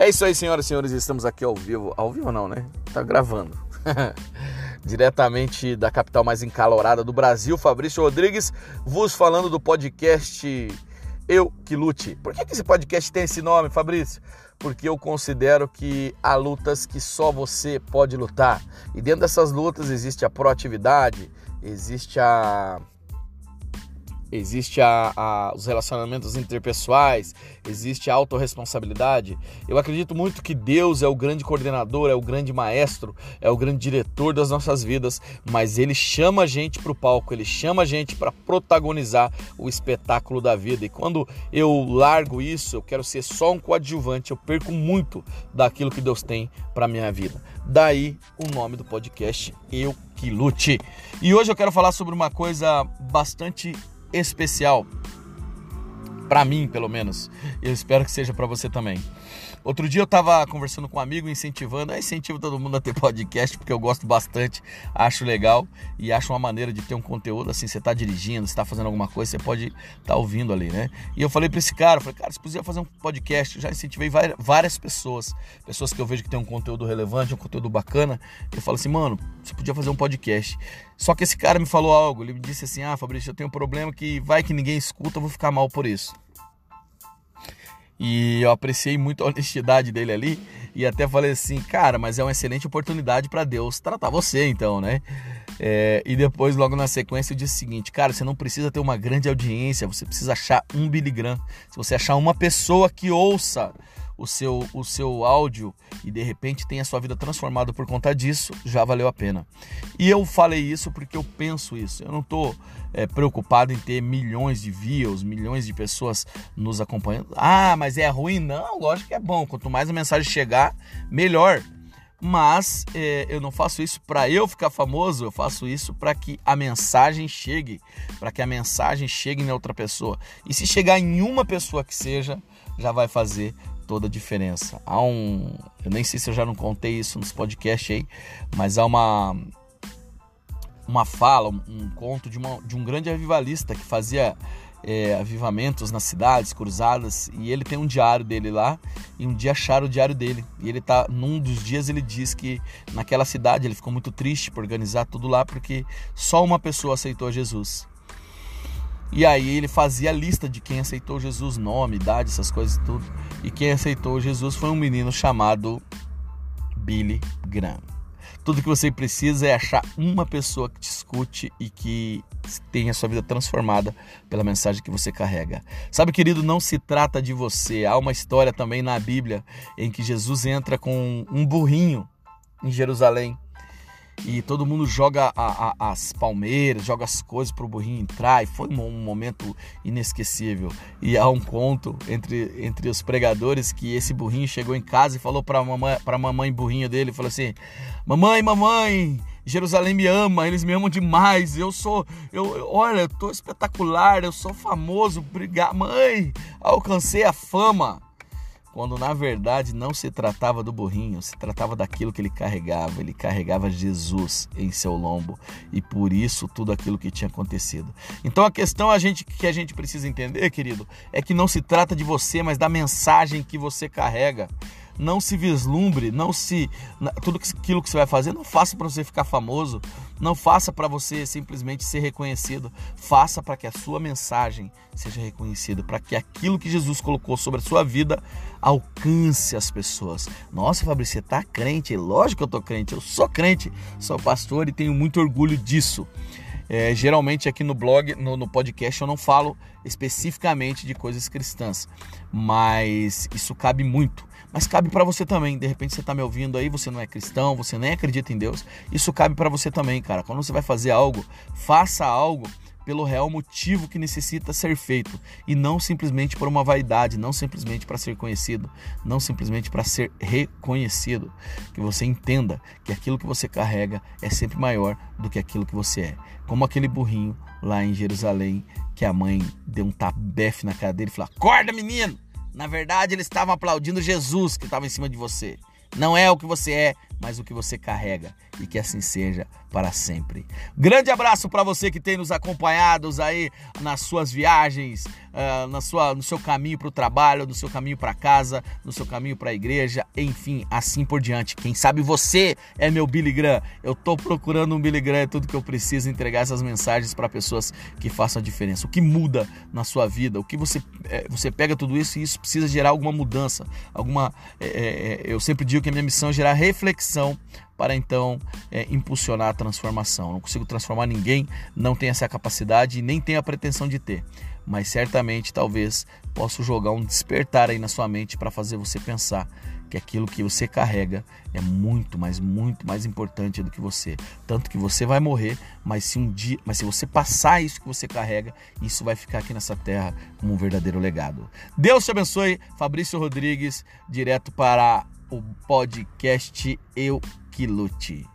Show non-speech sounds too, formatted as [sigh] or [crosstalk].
É isso aí, senhoras e senhores, estamos aqui ao vivo. Ao vivo não, né? Tá gravando. [laughs] Diretamente da capital mais encalorada do Brasil, Fabrício Rodrigues, vos falando do podcast Eu Que Lute. Por que, que esse podcast tem esse nome, Fabrício? Porque eu considero que há lutas que só você pode lutar. E dentro dessas lutas existe a proatividade, existe a existe a, a, os relacionamentos interpessoais, existe a autorresponsabilidade. Eu acredito muito que Deus é o grande coordenador, é o grande maestro, é o grande diretor das nossas vidas, mas Ele chama a gente para o palco, Ele chama a gente para protagonizar o espetáculo da vida. E quando eu largo isso, eu quero ser só um coadjuvante, eu perco muito daquilo que Deus tem para minha vida. Daí o nome do podcast Eu que Lute. E hoje eu quero falar sobre uma coisa bastante especial para mim, pelo menos. Eu espero que seja para você também. Outro dia eu estava conversando com um amigo, incentivando, eu incentivo todo mundo a ter [laughs] podcast, porque eu gosto bastante, acho legal e acho uma maneira de ter um conteúdo assim, você está dirigindo, você está fazendo alguma coisa, você pode estar tá ouvindo ali, né? E eu falei para esse cara, falei, cara, você podia fazer um podcast, eu já incentivei várias pessoas, pessoas que eu vejo que tem um conteúdo relevante, um conteúdo bacana, eu falo assim, mano, você podia fazer um podcast. Só que esse cara me falou algo, ele me disse assim, ah, Fabrício, eu tenho um problema que vai que ninguém escuta, eu vou ficar mal por isso. E eu apreciei muito a honestidade dele ali e até falei assim, cara, mas é uma excelente oportunidade para Deus tratar você, então, né? É, e depois, logo na sequência, eu disse o seguinte: cara, você não precisa ter uma grande audiência, você precisa achar um Billy. Se você achar uma pessoa que ouça o seu, o seu áudio e de repente tem a sua vida transformada por conta disso, já valeu a pena. E eu falei isso porque eu penso isso. Eu não estou é, preocupado em ter milhões de views, milhões de pessoas nos acompanhando. Ah, mas é ruim? Não, lógico que é bom. Quanto mais a mensagem chegar, melhor mas é, eu não faço isso para eu ficar famoso, eu faço isso para que a mensagem chegue, para que a mensagem chegue em outra pessoa. E se chegar em uma pessoa que seja, já vai fazer toda a diferença. Há um, eu nem sei se eu já não contei isso nos podcasts aí, mas há uma uma fala, um, conto de, uma, de um grande avivalista que fazia é, avivamentos nas cidades, cruzadas, e ele tem um diário dele lá, e um dia acharam o diário dele. E ele tá, num dos dias ele diz que naquela cidade ele ficou muito triste por organizar tudo lá, porque só uma pessoa aceitou Jesus. E aí ele fazia a lista de quem aceitou Jesus, nome, idade, essas coisas tudo. E quem aceitou Jesus foi um menino chamado Billy Graham. Tudo que você precisa é achar uma pessoa que te escute e que tenha sua vida transformada pela mensagem que você carrega. Sabe, querido, não se trata de você. Há uma história também na Bíblia em que Jesus entra com um burrinho em Jerusalém e todo mundo joga a, a, as palmeiras, joga as coisas para o burrinho entrar, e foi um, um, momento inesquecível. E há um conto entre, entre os pregadores que esse burrinho chegou em casa e falou para a mamãe, pra mamãe burrinho dele, falou assim: "Mamãe, mamãe, Jerusalém me ama, eles me amam demais. Eu sou, eu, olha, eu tô espetacular, eu sou famoso, obrigado, mãe, alcancei a fama." Quando na verdade não se tratava do burrinho, se tratava daquilo que ele carregava. Ele carregava Jesus em seu lombo e por isso tudo aquilo que tinha acontecido. Então a questão a gente, que a gente precisa entender, querido, é que não se trata de você, mas da mensagem que você carrega não se vislumbre, não se tudo aquilo que você vai fazer, não faça para você ficar famoso, não faça para você simplesmente ser reconhecido, faça para que a sua mensagem seja reconhecida, para que aquilo que Jesus colocou sobre a sua vida alcance as pessoas. Nossa, Fabrício, você tá crente? Lógico que eu tô crente, eu sou crente, sou pastor e tenho muito orgulho disso. É, geralmente aqui no blog, no, no, podcast, eu não falo especificamente de coisas cristãs, mas isso cabe muito mas cabe para você também. De repente você está me ouvindo aí, você não é cristão, você nem acredita em Deus. Isso cabe para você também, cara. Quando você vai fazer algo, faça algo pelo real motivo que necessita ser feito e não simplesmente por uma vaidade, não simplesmente para ser conhecido, não simplesmente para ser reconhecido. Que você entenda que aquilo que você carrega é sempre maior do que aquilo que você é. Como aquele burrinho lá em Jerusalém que a mãe deu um tabefe na cara dele e falou: Acorda, menino! Na verdade, eles estavam aplaudindo Jesus que estava em cima de você. Não é o que você é, mas o que você carrega e que assim seja para sempre. Grande abraço para você que tem nos acompanhados aí nas suas viagens, uh, na sua, no seu caminho para o trabalho, no seu caminho para casa, no seu caminho para a igreja, enfim, assim por diante. Quem sabe você é meu Billy Graham. Eu tô procurando um Billy Graham, é tudo que eu preciso entregar essas mensagens para pessoas que façam a diferença. O que muda na sua vida? O que você é, você pega tudo isso e isso precisa gerar alguma mudança, alguma. É, é, eu sempre digo que a minha missão é gerar reflexão para então é, impulsionar a transformação. Não consigo transformar ninguém, não tenho essa capacidade e nem tenho a pretensão de ter. Mas certamente, talvez, posso jogar um despertar aí na sua mente para fazer você pensar que aquilo que você carrega é muito, mas muito mais importante do que você. Tanto que você vai morrer, mas se um dia, mas se você passar isso que você carrega, isso vai ficar aqui nessa terra como um verdadeiro legado. Deus te abençoe, Fabrício Rodrigues, direto para o podcast Eu que lute.